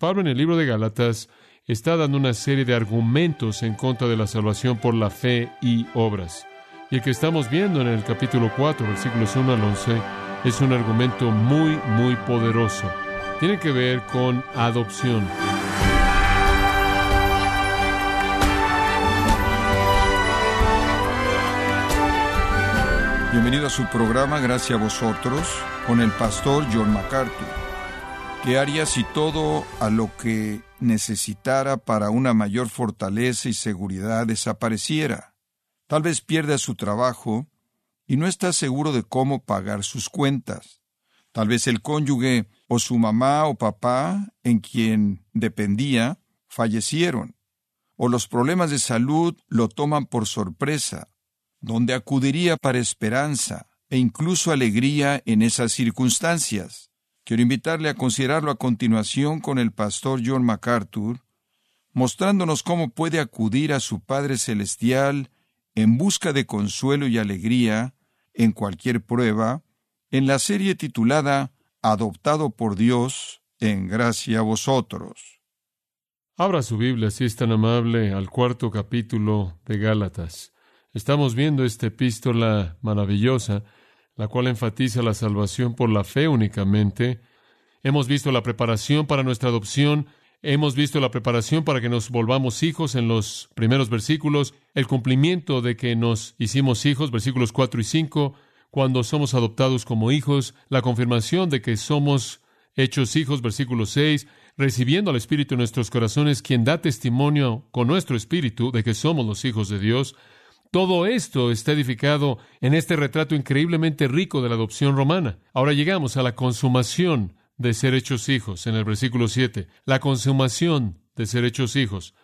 Pablo en el libro de Gálatas está dando una serie de argumentos en contra de la salvación por la fe y obras. Y el que estamos viendo en el capítulo 4, versículos 1 al 11, es un argumento muy, muy poderoso. Tiene que ver con adopción. Bienvenido a su programa Gracias a vosotros con el pastor John MacArthur. ¿Qué haría si todo a lo que necesitara para una mayor fortaleza y seguridad desapareciera? Tal vez pierda su trabajo y no está seguro de cómo pagar sus cuentas. Tal vez el cónyuge o su mamá o papá, en quien dependía, fallecieron, o los problemas de salud lo toman por sorpresa donde acudiría para esperanza e incluso alegría en esas circunstancias. Quiero invitarle a considerarlo a continuación con el pastor John MacArthur, mostrándonos cómo puede acudir a su Padre Celestial en busca de consuelo y alegría en cualquier prueba, en la serie titulada Adoptado por Dios en gracia a vosotros. Abra su Biblia, si es tan amable, al cuarto capítulo de Gálatas. Estamos viendo esta epístola maravillosa, la cual enfatiza la salvación por la fe únicamente. Hemos visto la preparación para nuestra adopción, hemos visto la preparación para que nos volvamos hijos en los primeros versículos, el cumplimiento de que nos hicimos hijos, versículos 4 y 5, cuando somos adoptados como hijos, la confirmación de que somos hechos hijos, versículo 6, recibiendo al Espíritu en nuestros corazones, quien da testimonio con nuestro Espíritu de que somos los hijos de Dios, todo esto está edificado en este retrato increíblemente rico de la adopción romana. Ahora llegamos a la consumación de ser hechos hijos, en el versículo 7. La consumación de ser hechos hijos.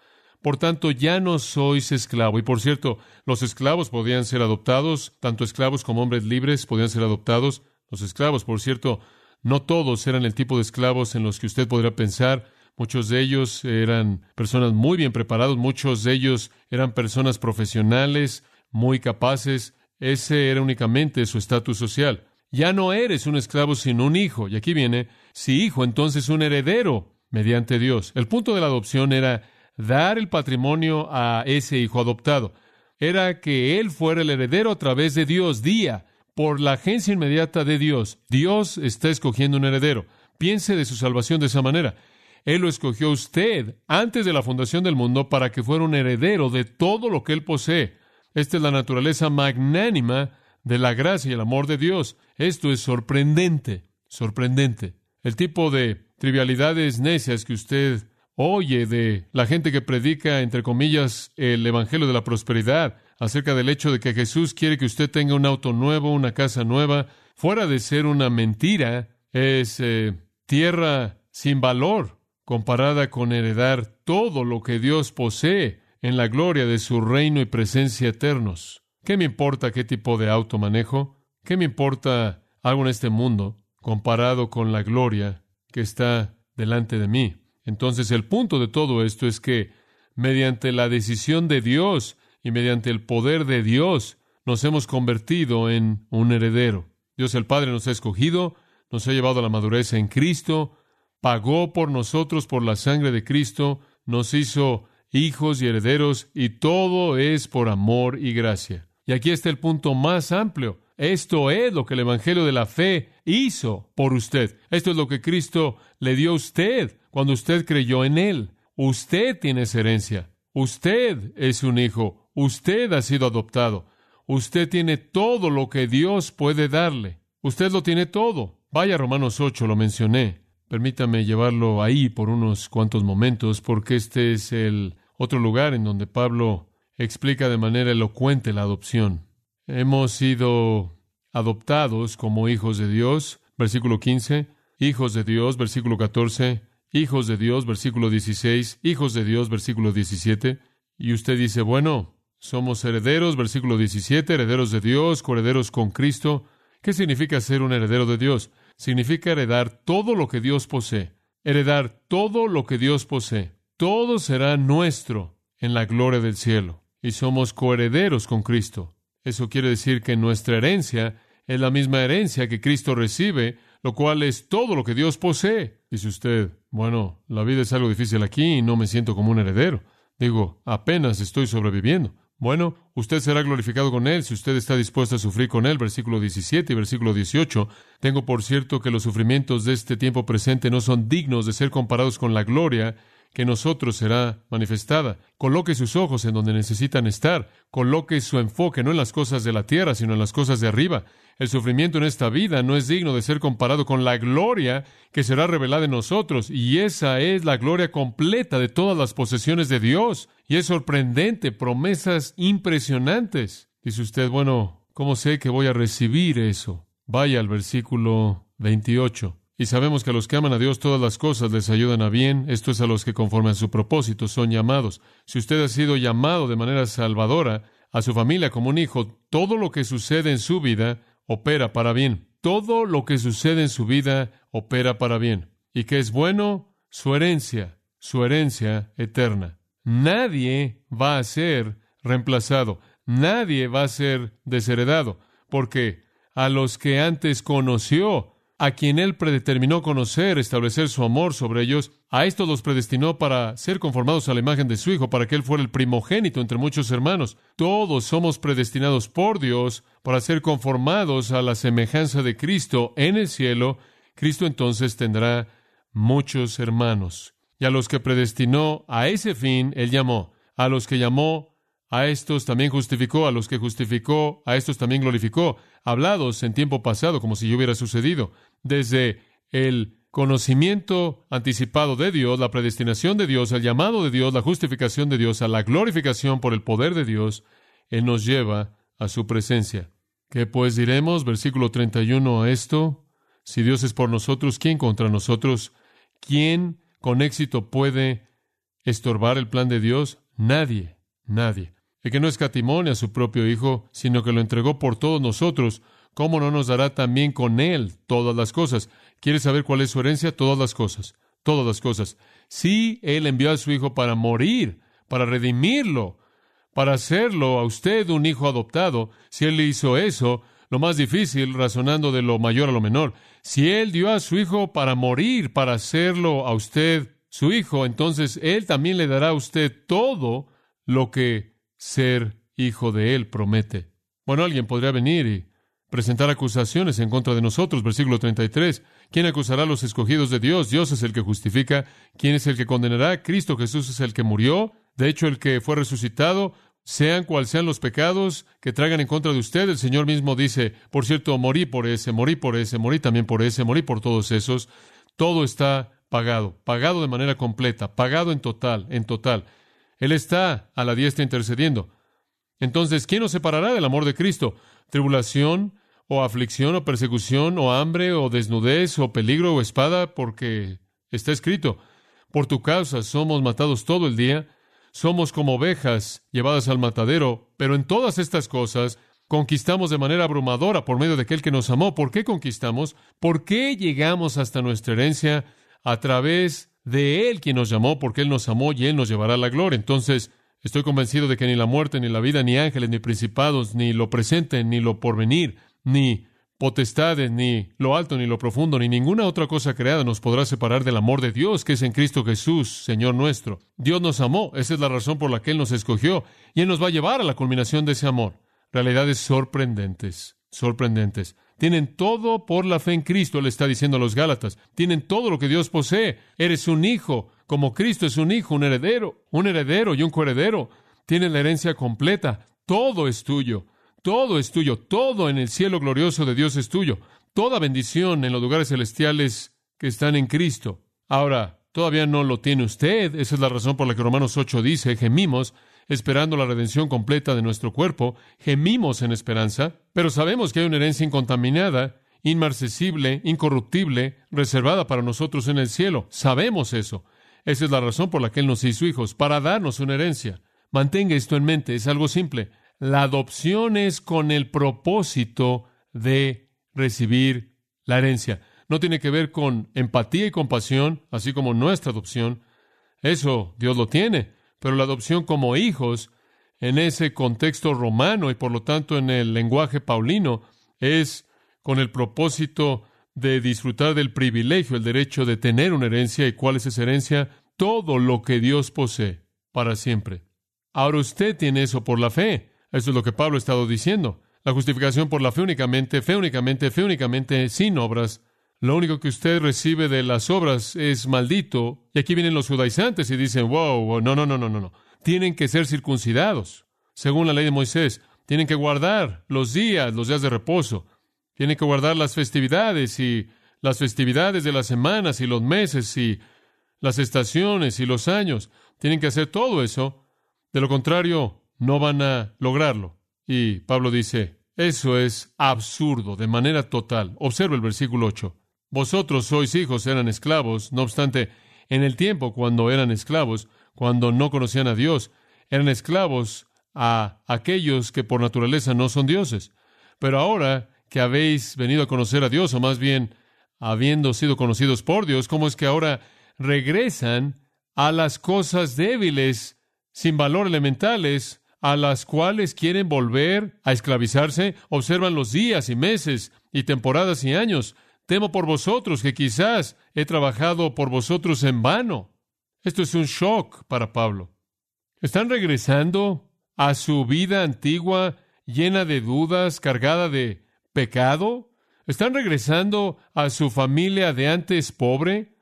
Por tanto, ya no sois esclavo. Y por cierto, los esclavos podían ser adoptados, tanto esclavos como hombres libres podían ser adoptados. Los esclavos, por cierto, no todos eran el tipo de esclavos en los que usted podría pensar. Muchos de ellos eran personas muy bien preparados, muchos de ellos eran personas profesionales, muy capaces. Ese era únicamente su estatus social. Ya no eres un esclavo sino un hijo. Y aquí viene, si hijo, entonces un heredero mediante Dios. El punto de la adopción era dar el patrimonio a ese hijo adoptado. Era que él fuera el heredero a través de Dios, día, por la agencia inmediata de Dios. Dios está escogiendo un heredero. Piense de su salvación de esa manera. Él lo escogió usted antes de la fundación del mundo para que fuera un heredero de todo lo que Él posee. Esta es la naturaleza magnánima de la gracia y el amor de Dios. Esto es sorprendente, sorprendente. El tipo de trivialidades necias que usted oye de la gente que predica, entre comillas, el Evangelio de la Prosperidad, acerca del hecho de que Jesús quiere que usted tenga un auto nuevo, una casa nueva, fuera de ser una mentira, es eh, tierra sin valor comparada con heredar todo lo que Dios posee en la gloria de su reino y presencia eternos. ¿Qué me importa qué tipo de auto manejo? ¿Qué me importa algo en este mundo comparado con la gloria que está delante de mí? Entonces el punto de todo esto es que mediante la decisión de Dios y mediante el poder de Dios nos hemos convertido en un heredero. Dios el Padre nos ha escogido, nos ha llevado a la madurez en Cristo, pagó por nosotros por la sangre de Cristo, nos hizo hijos y herederos, y todo es por amor y gracia. Y aquí está el punto más amplio. Esto es lo que el Evangelio de la Fe hizo por usted. Esto es lo que Cristo le dio a usted cuando usted creyó en Él. Usted tiene esa herencia. Usted es un hijo. Usted ha sido adoptado. Usted tiene todo lo que Dios puede darle. Usted lo tiene todo. Vaya Romanos 8, lo mencioné. Permítame llevarlo ahí por unos cuantos momentos, porque este es el otro lugar en donde Pablo explica de manera elocuente la adopción. Hemos sido adoptados como hijos de Dios, versículo 15, hijos de Dios, versículo 14, hijos de Dios, versículo 16, hijos de Dios, versículo 17. Y usted dice, bueno, somos herederos, versículo 17, herederos de Dios, coherederos con Cristo. ¿Qué significa ser un heredero de Dios? Significa heredar todo lo que Dios posee, heredar todo lo que Dios posee. Todo será nuestro en la gloria del cielo y somos coherederos con Cristo. Eso quiere decir que nuestra herencia es la misma herencia que Cristo recibe, lo cual es todo lo que Dios posee. Dice usted, Bueno, la vida es algo difícil aquí y no me siento como un heredero. Digo, apenas estoy sobreviviendo. Bueno, usted será glorificado con Él si usted está dispuesto a sufrir con Él. Versículo 17 y versículo 18. Tengo por cierto que los sufrimientos de este tiempo presente no son dignos de ser comparados con la gloria que nosotros será manifestada. Coloque sus ojos en donde necesitan estar. Coloque su enfoque no en las cosas de la tierra, sino en las cosas de arriba. El sufrimiento en esta vida no es digno de ser comparado con la gloria que será revelada en nosotros. Y esa es la gloria completa de todas las posesiones de Dios. Y es sorprendente, promesas impresionantes. Dice usted, bueno, ¿cómo sé que voy a recibir eso? Vaya al versículo 28. Y sabemos que a los que aman a Dios todas las cosas les ayudan a bien, esto es a los que conforme a su propósito son llamados. Si usted ha sido llamado de manera salvadora a su familia como un hijo, todo lo que sucede en su vida opera para bien. Todo lo que sucede en su vida opera para bien. ¿Y qué es bueno? Su herencia, su herencia eterna. Nadie va a ser reemplazado, nadie va a ser desheredado, porque a los que antes conoció, a quien él predeterminó conocer, establecer su amor sobre ellos, a estos los predestinó para ser conformados a la imagen de su Hijo, para que él fuera el primogénito entre muchos hermanos. Todos somos predestinados por Dios para ser conformados a la semejanza de Cristo en el cielo. Cristo entonces tendrá muchos hermanos. Y a los que predestinó a ese fin, él llamó. A los que llamó, a estos también justificó, a los que justificó, a estos también glorificó, hablados en tiempo pasado como si yo hubiera sucedido desde el conocimiento anticipado de Dios, la predestinación de Dios, el llamado de Dios, la justificación de Dios, a la glorificación por el poder de Dios, Él nos lleva a su presencia. ¿Qué pues diremos? Versículo 31 a esto. Si Dios es por nosotros, ¿quién contra nosotros? ¿Quién con éxito puede estorbar el plan de Dios? Nadie, nadie. El que no escatimó a su propio Hijo, sino que lo entregó por todos nosotros, ¿cómo no nos dará también con Él todas las cosas? ¿Quiere saber cuál es su herencia? Todas las cosas, todas las cosas. Sí, Él envió a su Hijo para morir, para redimirlo, para hacerlo a usted un hijo adoptado. Si Él hizo eso, lo más difícil, razonando de lo mayor a lo menor, si Él dio a su Hijo para morir, para hacerlo a usted su Hijo, entonces Él también le dará a usted todo lo que ser hijo de Él promete. Bueno, alguien podría venir y presentar acusaciones en contra de nosotros. Versículo 33. ¿Quién acusará a los escogidos de Dios? Dios es el que justifica. ¿Quién es el que condenará? Cristo Jesús es el que murió. De hecho, el que fue resucitado, sean cual sean los pecados que traigan en contra de usted, el Señor mismo dice, por cierto, morí por ese, morí por ese, morí también por ese, morí por todos esos. Todo está pagado, pagado de manera completa, pagado en total, en total. Él está a la diestra intercediendo. Entonces, ¿quién nos separará del amor de Cristo? tribulación o aflicción o persecución o hambre o desnudez o peligro o espada, porque está escrito, por tu causa somos matados todo el día, somos como ovejas llevadas al matadero, pero en todas estas cosas conquistamos de manera abrumadora por medio de aquel que nos amó. ¿Por qué conquistamos? ¿Por qué llegamos hasta nuestra herencia? A través de Él quien nos llamó, porque Él nos amó y Él nos llevará a la gloria. Entonces, Estoy convencido de que ni la muerte, ni la vida, ni ángeles, ni principados, ni lo presente, ni lo porvenir, ni potestades, ni lo alto, ni lo profundo, ni ninguna otra cosa creada nos podrá separar del amor de Dios que es en Cristo Jesús, Señor nuestro. Dios nos amó, esa es la razón por la que Él nos escogió, y Él nos va a llevar a la culminación de ese amor. Realidades sorprendentes, sorprendentes. Tienen todo por la fe en Cristo, le está diciendo a los Gálatas. Tienen todo lo que Dios posee. Eres un hijo, como Cristo es un hijo, un heredero, un heredero y un coheredero. Tienen la herencia completa. Todo es tuyo. Todo es tuyo. Todo en el cielo glorioso de Dios es tuyo. Toda bendición en los lugares celestiales que están en Cristo. Ahora, todavía no lo tiene usted. Esa es la razón por la que Romanos 8 dice, gemimos esperando la redención completa de nuestro cuerpo, gemimos en esperanza, pero sabemos que hay una herencia incontaminada, inmarcesible, incorruptible, reservada para nosotros en el cielo. Sabemos eso. Esa es la razón por la que Él nos hizo hijos, para darnos una herencia. Mantenga esto en mente, es algo simple. La adopción es con el propósito de recibir la herencia. No tiene que ver con empatía y compasión, así como nuestra adopción. Eso Dios lo tiene, pero la adopción como hijos, en ese contexto romano y por lo tanto en el lenguaje paulino, es con el propósito de disfrutar del privilegio, el derecho de tener una herencia. ¿Y cuál es esa herencia? Todo lo que Dios posee para siempre. Ahora usted tiene eso por la fe. Eso es lo que Pablo ha estado diciendo. La justificación por la fe únicamente, fe únicamente, fe únicamente, sin obras. Lo único que usted recibe de las obras es maldito. Y aquí vienen los judaizantes y dicen, wow, no, no, no, no, no, no. Tienen que ser circuncidados, según la ley de Moisés. Tienen que guardar los días, los días de reposo. Tienen que guardar las festividades y las festividades de las semanas y los meses y las estaciones y los años. Tienen que hacer todo eso. De lo contrario, no van a lograrlo. Y Pablo dice, eso es absurdo de manera total. Observa el versículo 8. Vosotros sois hijos, eran esclavos, no obstante, en el tiempo cuando eran esclavos, cuando no conocían a Dios, eran esclavos a aquellos que por naturaleza no son dioses. Pero ahora que habéis venido a conocer a Dios, o más bien habiendo sido conocidos por Dios, ¿cómo es que ahora regresan a las cosas débiles, sin valor elementales, a las cuales quieren volver a esclavizarse? Observan los días y meses y temporadas y años. Temo por vosotros que quizás he trabajado por vosotros en vano. Esto es un shock para Pablo. Están regresando a su vida antigua llena de dudas, cargada de pecado? ¿Están regresando a su familia de antes pobre?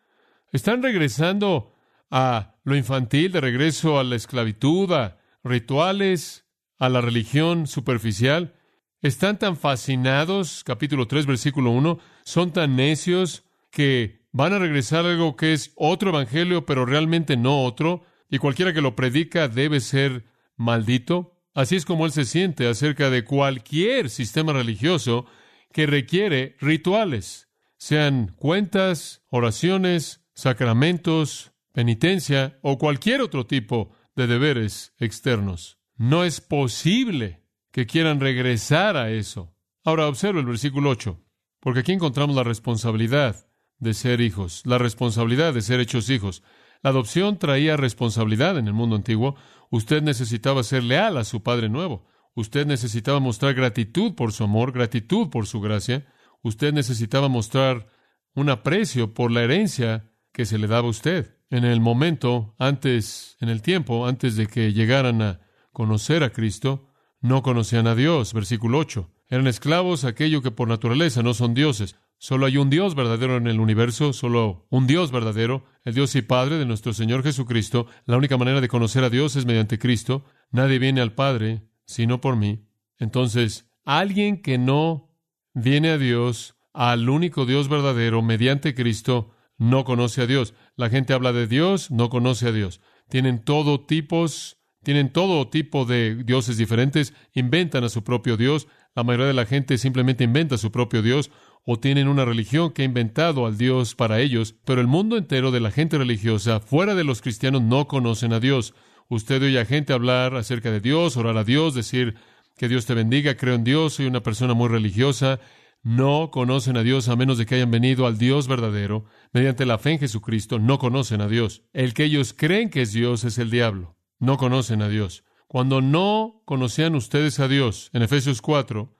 ¿Están regresando a lo infantil, de regreso a la esclavitud, a rituales, a la religión superficial? ¿Están tan fascinados, capítulo 3, versículo 1, son tan necios que van a regresar a algo que es otro evangelio, pero realmente no otro, y cualquiera que lo predica debe ser maldito. Así es como él se siente acerca de cualquier sistema religioso que requiere rituales, sean cuentas, oraciones, sacramentos, penitencia o cualquier otro tipo de deberes externos. No es posible que quieran regresar a eso. Ahora observa el versículo 8, porque aquí encontramos la responsabilidad de ser hijos, la responsabilidad de ser hechos hijos. La adopción traía responsabilidad en el mundo antiguo. Usted necesitaba ser leal a su Padre nuevo. Usted necesitaba mostrar gratitud por su amor, gratitud por su gracia. Usted necesitaba mostrar un aprecio por la herencia que se le daba a usted. En el momento, antes, en el tiempo, antes de que llegaran a conocer a Cristo, no conocían a Dios. Versículo 8. Eran esclavos aquello que por naturaleza no son dioses. Solo hay un Dios verdadero en el universo, solo un Dios verdadero, el Dios y Padre de nuestro Señor Jesucristo. La única manera de conocer a Dios es mediante Cristo. Nadie viene al Padre sino por mí. Entonces, alguien que no viene a Dios, al único Dios verdadero, mediante Cristo, no conoce a Dios. La gente habla de Dios, no conoce a Dios. Tienen todo tipos, tienen todo tipo de dioses diferentes, inventan a su propio Dios. La mayoría de la gente simplemente inventa su propio Dios o tienen una religión que ha inventado al Dios para ellos, pero el mundo entero de la gente religiosa, fuera de los cristianos, no conocen a Dios. Usted oye a gente hablar acerca de Dios, orar a Dios, decir que Dios te bendiga, creo en Dios, soy una persona muy religiosa. No conocen a Dios a menos de que hayan venido al Dios verdadero. Mediante la fe en Jesucristo, no conocen a Dios. El que ellos creen que es Dios es el diablo. No conocen a Dios. Cuando no conocían ustedes a Dios, en Efesios 4,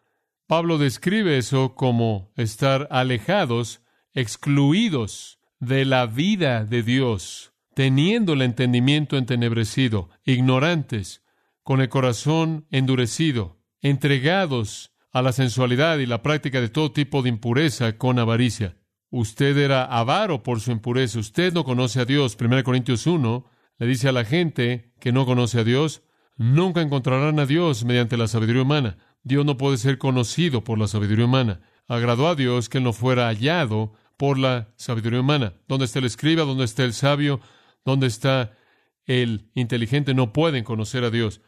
Pablo describe eso como estar alejados, excluidos de la vida de Dios, teniendo el entendimiento entenebrecido, ignorantes, con el corazón endurecido, entregados a la sensualidad y la práctica de todo tipo de impureza con avaricia. Usted era avaro por su impureza, usted no conoce a Dios. 1 Corintios 1 le dice a la gente que no conoce a Dios, nunca encontrarán a Dios mediante la sabiduría humana. Dios no puede ser conocido por la sabiduría humana. Agradó a Dios que él no fuera hallado por la sabiduría humana. Donde está el escriba, donde está el sabio, donde está el inteligente, no pueden conocer a Dios.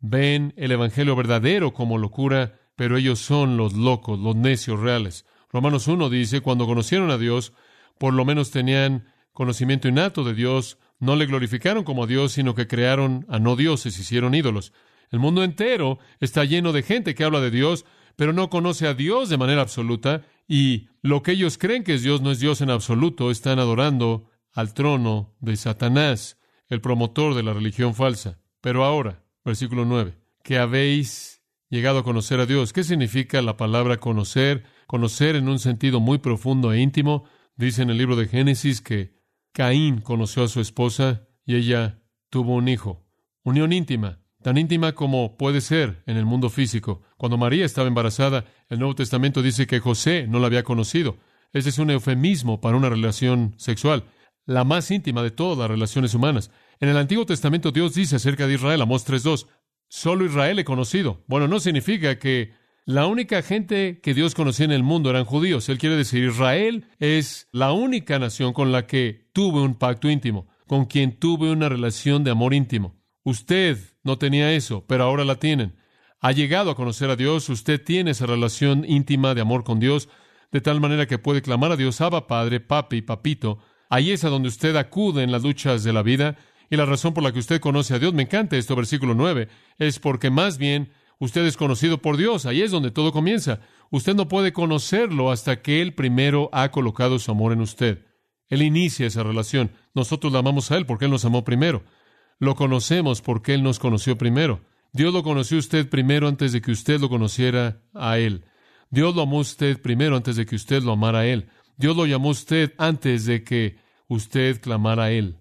Ven el Evangelio verdadero como locura, pero ellos son los locos, los necios reales. Romanos 1 dice, cuando conocieron a Dios, por lo menos tenían conocimiento innato de Dios, no le glorificaron como Dios, sino que crearon a no dioses, hicieron ídolos. El mundo entero está lleno de gente que habla de Dios, pero no conoce a Dios de manera absoluta, y lo que ellos creen que es Dios no es Dios en absoluto, están adorando al trono de Satanás, el promotor de la religión falsa. Pero ahora, versículo 9, que habéis llegado a conocer a Dios. ¿Qué significa la palabra conocer? conocer en un sentido muy profundo e íntimo. Dice en el libro de Génesis que Caín conoció a su esposa y ella tuvo un hijo. Unión íntima, tan íntima como puede ser en el mundo físico. Cuando María estaba embarazada, el Nuevo Testamento dice que José no la había conocido. Ese es un eufemismo para una relación sexual, la más íntima de todas las relaciones humanas. En el Antiguo Testamento Dios dice acerca de Israel, Amós 3.2, solo Israel he conocido. Bueno, no significa que la única gente que Dios conocía en el mundo eran judíos. Él quiere decir, Israel es la única nación con la que tuve un pacto íntimo, con quien tuve una relación de amor íntimo. Usted no tenía eso, pero ahora la tienen. Ha llegado a conocer a Dios, usted tiene esa relación íntima de amor con Dios, de tal manera que puede clamar a Dios, Abba Padre, Papi, Papito. Ahí es a donde usted acude en las luchas de la vida, y la razón por la que usted conoce a Dios, me encanta esto, versículo 9, es porque más bien usted es conocido por Dios. Ahí es donde todo comienza. Usted no puede conocerlo hasta que Él primero ha colocado su amor en usted. Él inicia esa relación. Nosotros la amamos a Él porque Él nos amó primero. Lo conocemos porque Él nos conoció primero. Dios lo conoció usted primero antes de que usted lo conociera a Él. Dios lo amó usted primero antes de que usted lo amara a Él. Dios lo llamó usted antes de que usted clamara a Él.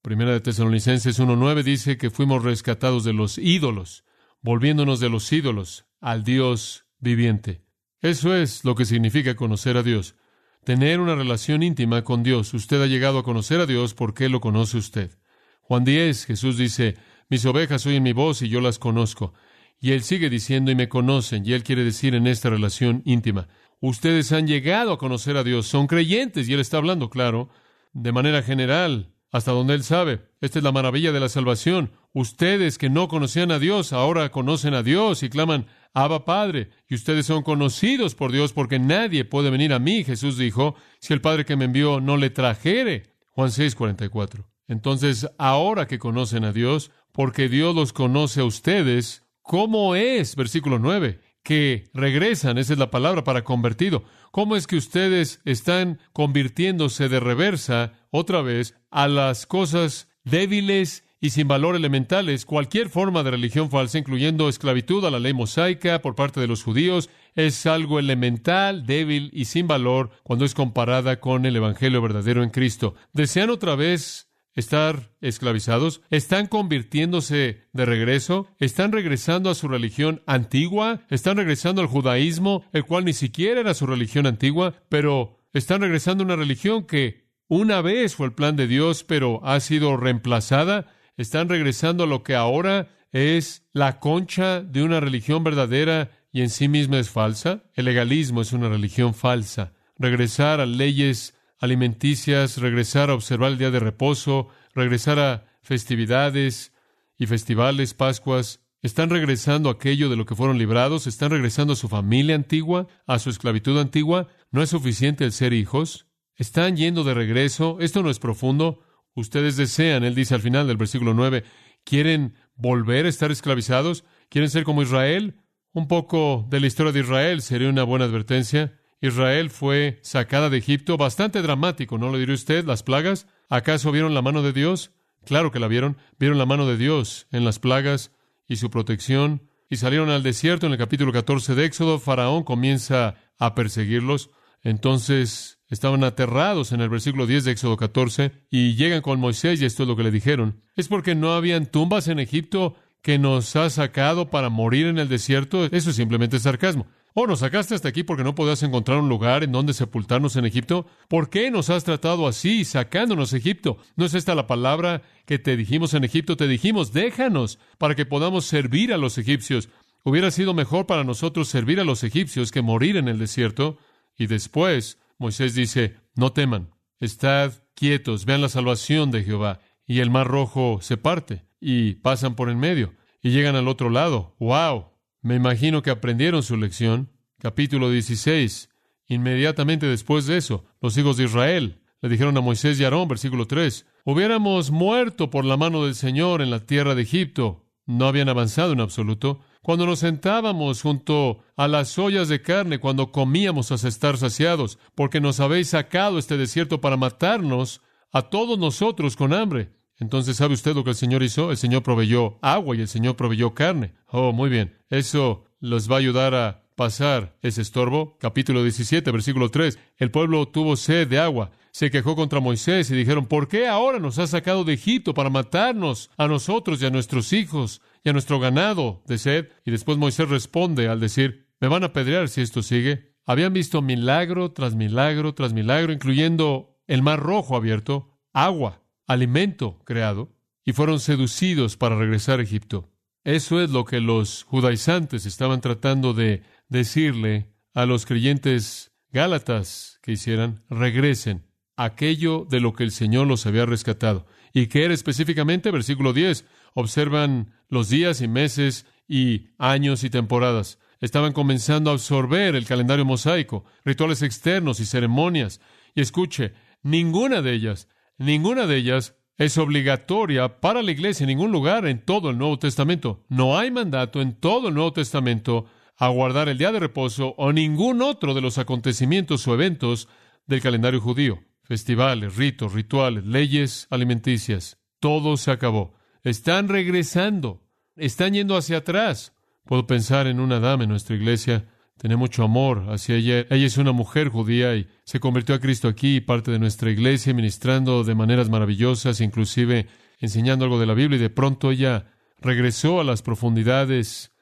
Primera de Tesalonicenses 1.9 dice que fuimos rescatados de los ídolos, volviéndonos de los ídolos al Dios viviente. Eso es lo que significa conocer a Dios. Tener una relación íntima con Dios. Usted ha llegado a conocer a Dios porque lo conoce usted. Juan 10, Jesús dice, mis ovejas oyen mi voz y yo las conozco. Y él sigue diciendo y me conocen, y él quiere decir en esta relación íntima. Ustedes han llegado a conocer a Dios, son creyentes, y él está hablando, claro, de manera general, hasta donde Él sabe. Esta es la maravilla de la salvación. Ustedes que no conocían a Dios, ahora conocen a Dios y claman, Abba Padre, y ustedes son conocidos por Dios porque nadie puede venir a mí, Jesús dijo, si el Padre que me envió no le trajere. Juan 6, 44. Entonces, ahora que conocen a Dios, porque Dios los conoce a ustedes, ¿cómo es? Versículo 9 que regresan, esa es la palabra para convertido. ¿Cómo es que ustedes están convirtiéndose de reversa otra vez a las cosas débiles y sin valor elementales? Cualquier forma de religión falsa, incluyendo esclavitud a la ley mosaica por parte de los judíos, es algo elemental, débil y sin valor cuando es comparada con el Evangelio verdadero en Cristo. ¿Desean otra vez estar esclavizados? ¿Están convirtiéndose de regreso? ¿Están regresando a su religión antigua? ¿Están regresando al judaísmo, el cual ni siquiera era su religión antigua, pero están regresando a una religión que una vez fue el plan de Dios, pero ha sido reemplazada? ¿Están regresando a lo que ahora es la concha de una religión verdadera y en sí misma es falsa? El legalismo es una religión falsa. Regresar a leyes alimenticias, regresar a observar el día de reposo, regresar a festividades y festivales, Pascuas, están regresando a aquello de lo que fueron librados, están regresando a su familia antigua, a su esclavitud antigua. ¿No es suficiente el ser hijos? ¿Están yendo de regreso? Esto no es profundo. Ustedes desean, él dice al final del versículo 9, ¿quieren volver a estar esclavizados? ¿Quieren ser como Israel? Un poco de la historia de Israel sería una buena advertencia. Israel fue sacada de Egipto, bastante dramático, ¿no lo dirá usted? Las plagas. ¿Acaso vieron la mano de Dios? Claro que la vieron. Vieron la mano de Dios en las plagas y su protección. Y salieron al desierto en el capítulo 14 de Éxodo. Faraón comienza a perseguirlos. Entonces estaban aterrados en el versículo 10 de Éxodo 14 y llegan con Moisés y esto es lo que le dijeron. ¿Es porque no habían tumbas en Egipto que nos ha sacado para morir en el desierto? Eso es simplemente sarcasmo. ¿Oh, nos sacaste hasta aquí porque no podías encontrar un lugar en donde sepultarnos en Egipto? ¿Por qué nos has tratado así, sacándonos de Egipto? ¿No es esta la palabra que te dijimos en Egipto? Te dijimos, déjanos para que podamos servir a los egipcios. Hubiera sido mejor para nosotros servir a los egipcios que morir en el desierto. Y después Moisés dice, no teman, estad quietos, vean la salvación de Jehová. Y el mar rojo se parte y pasan por en medio y llegan al otro lado. ¡Wow! Me imagino que aprendieron su lección. Capítulo 16. Inmediatamente después de eso, los hijos de Israel le dijeron a Moisés y Aarón, versículo 3, hubiéramos muerto por la mano del Señor en la tierra de Egipto. No habían avanzado en absoluto. Cuando nos sentábamos junto a las ollas de carne, cuando comíamos hasta estar saciados, porque nos habéis sacado este desierto para matarnos a todos nosotros con hambre. Entonces, ¿sabe usted lo que el Señor hizo? El Señor proveyó agua y el Señor proveyó carne. Oh, muy bien. Eso los va a ayudar a pasar ese estorbo. Capítulo 17, versículo 3. El pueblo tuvo sed de agua. Se quejó contra Moisés y dijeron, ¿por qué ahora nos has sacado de Egipto para matarnos a nosotros y a nuestros hijos y a nuestro ganado de sed? Y después Moisés responde al decir, me van a apedrear si esto sigue. Habían visto milagro tras milagro tras milagro, incluyendo el mar rojo abierto, agua, alimento creado, y fueron seducidos para regresar a Egipto. Eso es lo que los judaizantes estaban tratando de decirle a los creyentes gálatas que hicieran, regresen aquello de lo que el Señor los había rescatado. ¿Y qué era específicamente? Versículo 10. Observan los días y meses y años y temporadas. Estaban comenzando a absorber el calendario mosaico, rituales externos y ceremonias. Y escuche, ninguna de ellas, ninguna de ellas es obligatoria para la iglesia en ningún lugar en todo el Nuevo Testamento. No hay mandato en todo el Nuevo Testamento a guardar el día de reposo o ningún otro de los acontecimientos o eventos del calendario judío. Festivales, ritos, rituales, leyes alimenticias. Todo se acabó. Están regresando. Están yendo hacia atrás. Puedo pensar en una dama en nuestra iglesia tiene mucho amor hacia ella. Ella es una mujer judía y se convirtió a Cristo aquí, parte de nuestra iglesia, ministrando de maneras maravillosas, inclusive enseñando algo de la Biblia, y de pronto ella regresó a las profundidades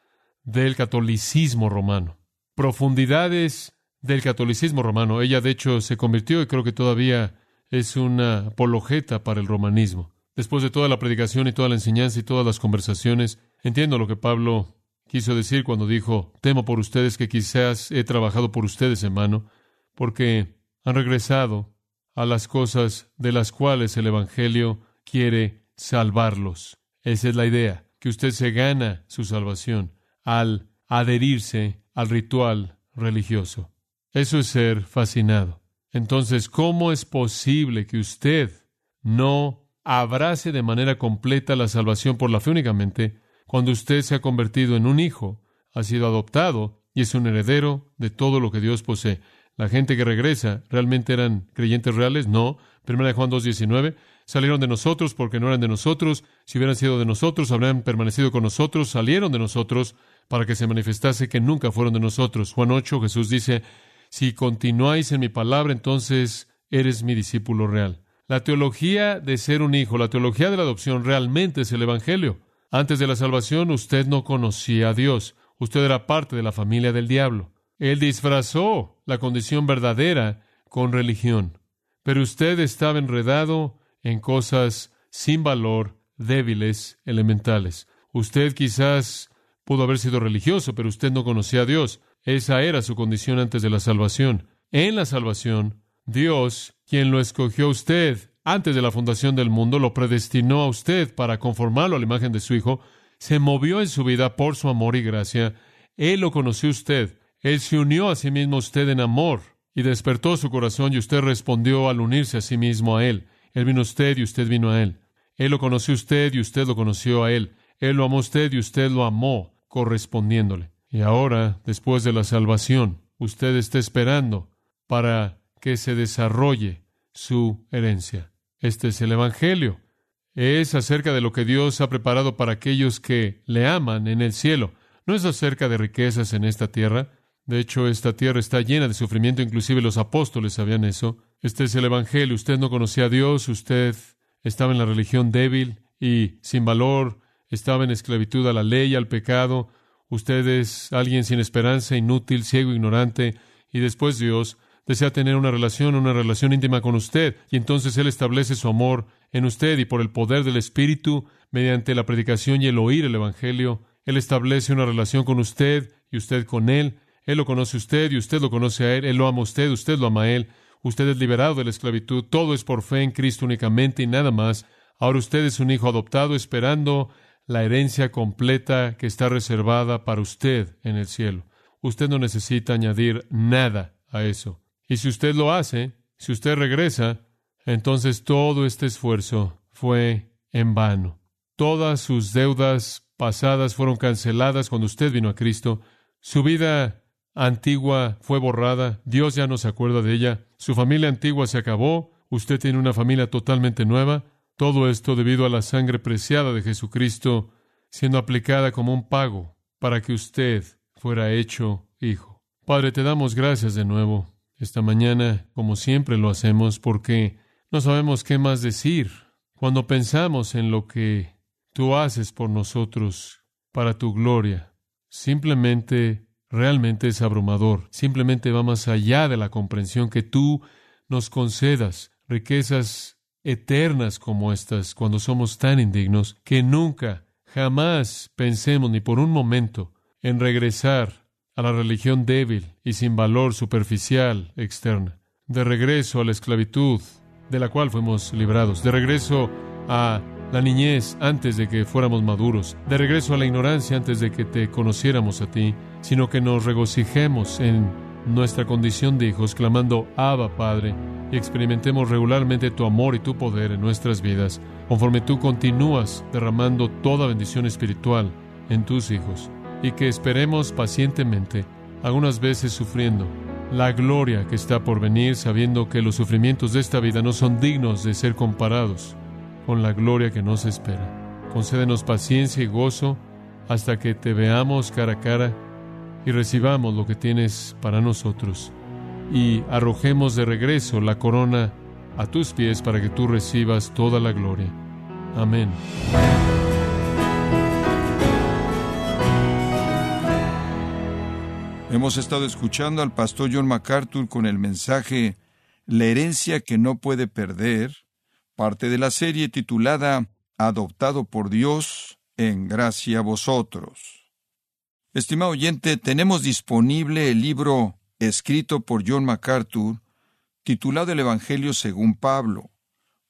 del catolicismo romano. Profundidades del catolicismo romano. Ella, de hecho, se convirtió y creo que todavía es una apologeta para el romanismo. Después de toda la predicación y toda la enseñanza y todas las conversaciones, entiendo lo que Pablo quiso decir cuando dijo, temo por ustedes que quizás he trabajado por ustedes, hermano, porque han regresado a las cosas de las cuales el Evangelio quiere salvarlos. Esa es la idea, que usted se gana su salvación al adherirse al ritual religioso. Eso es ser fascinado. Entonces, ¿cómo es posible que usted no abrace de manera completa la salvación por la fe únicamente cuando usted se ha convertido en un hijo, ha sido adoptado y es un heredero de todo lo que Dios posee. La gente que regresa, ¿realmente eran creyentes reales? No. Primera de Juan 2.19, salieron de nosotros porque no eran de nosotros. Si hubieran sido de nosotros, habrían permanecido con nosotros. Salieron de nosotros para que se manifestase que nunca fueron de nosotros. Juan 8, Jesús dice, si continuáis en mi palabra, entonces eres mi discípulo real. La teología de ser un hijo, la teología de la adopción realmente es el Evangelio. Antes de la salvación usted no conocía a Dios. Usted era parte de la familia del diablo. Él disfrazó la condición verdadera con religión. Pero usted estaba enredado en cosas sin valor, débiles, elementales. Usted quizás pudo haber sido religioso, pero usted no conocía a Dios. Esa era su condición antes de la salvación. En la salvación, Dios, quien lo escogió a usted antes de la fundación del mundo, lo predestinó a usted para conformarlo a la imagen de su Hijo, se movió en su vida por su amor y gracia. Él lo conoció usted. Él se unió a sí mismo a usted en amor y despertó su corazón y usted respondió al unirse a sí mismo a Él. Él vino a usted y usted vino a Él. Él lo conoció a usted y usted lo conoció a Él. Él lo amó a usted y usted lo amó correspondiéndole. Y ahora, después de la salvación, usted está esperando para que se desarrolle su herencia. Este es el Evangelio. Es acerca de lo que Dios ha preparado para aquellos que le aman en el cielo. No es acerca de riquezas en esta tierra. De hecho, esta tierra está llena de sufrimiento, inclusive los apóstoles sabían eso. Este es el Evangelio. Usted no conocía a Dios, usted estaba en la religión débil y sin valor, estaba en esclavitud a la ley, al pecado. Usted es alguien sin esperanza, inútil, ciego, ignorante, y después Dios desea tener una relación, una relación íntima con usted, y entonces Él establece su amor en usted y por el poder del Espíritu, mediante la predicación y el oír el Evangelio, Él establece una relación con usted y usted con Él. Él lo conoce a usted y usted lo conoce a Él. Él lo ama a usted, usted lo ama a Él. Usted es liberado de la esclavitud. Todo es por fe en Cristo únicamente y nada más. Ahora usted es un hijo adoptado esperando la herencia completa que está reservada para usted en el cielo. Usted no necesita añadir nada a eso. Y si usted lo hace, si usted regresa, entonces todo este esfuerzo fue en vano. Todas sus deudas pasadas fueron canceladas cuando usted vino a Cristo. Su vida antigua fue borrada. Dios ya no se acuerda de ella. Su familia antigua se acabó. Usted tiene una familia totalmente nueva. Todo esto debido a la sangre preciada de Jesucristo siendo aplicada como un pago para que usted fuera hecho Hijo. Padre, te damos gracias de nuevo esta mañana, como siempre lo hacemos, porque no sabemos qué más decir cuando pensamos en lo que tú haces por nosotros para tu gloria. Simplemente, realmente es abrumador. Simplemente va más allá de la comprensión que tú nos concedas riquezas eternas como estas cuando somos tan indignos que nunca, jamás pensemos ni por un momento en regresar a la religión débil y sin valor superficial externa, de regreso a la esclavitud de la cual fuimos librados, de regreso a la niñez antes de que fuéramos maduros, de regreso a la ignorancia antes de que te conociéramos a ti, sino que nos regocijemos en nuestra condición de hijos, clamando Abba Padre, y experimentemos regularmente tu amor y tu poder en nuestras vidas, conforme tú continúas derramando toda bendición espiritual en tus hijos, y que esperemos pacientemente, algunas veces sufriendo, la gloria que está por venir, sabiendo que los sufrimientos de esta vida no son dignos de ser comparados con la gloria que nos espera. Concédenos paciencia y gozo hasta que te veamos cara a cara y recibamos lo que tienes para nosotros y arrojemos de regreso la corona a tus pies para que tú recibas toda la gloria. Amén. Hemos estado escuchando al pastor John MacArthur con el mensaje La herencia que no puede perder, parte de la serie titulada Adoptado por Dios en gracia a vosotros. Estimado oyente, tenemos disponible el libro escrito por John MacArthur, titulado El Evangelio según Pablo.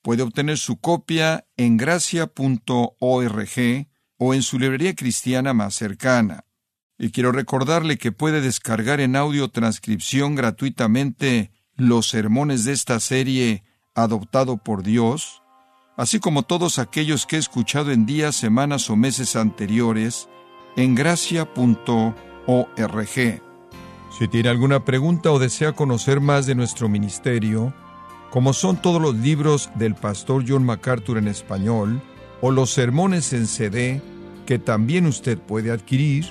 Puede obtener su copia en gracia.org o en su librería cristiana más cercana. Y quiero recordarle que puede descargar en audio transcripción gratuitamente los sermones de esta serie Adoptado por Dios, así como todos aquellos que he escuchado en días, semanas o meses anteriores en gracia.org. Si tiene alguna pregunta o desea conocer más de nuestro ministerio, como son todos los libros del pastor John MacArthur en español, o los sermones en CD que también usted puede adquirir,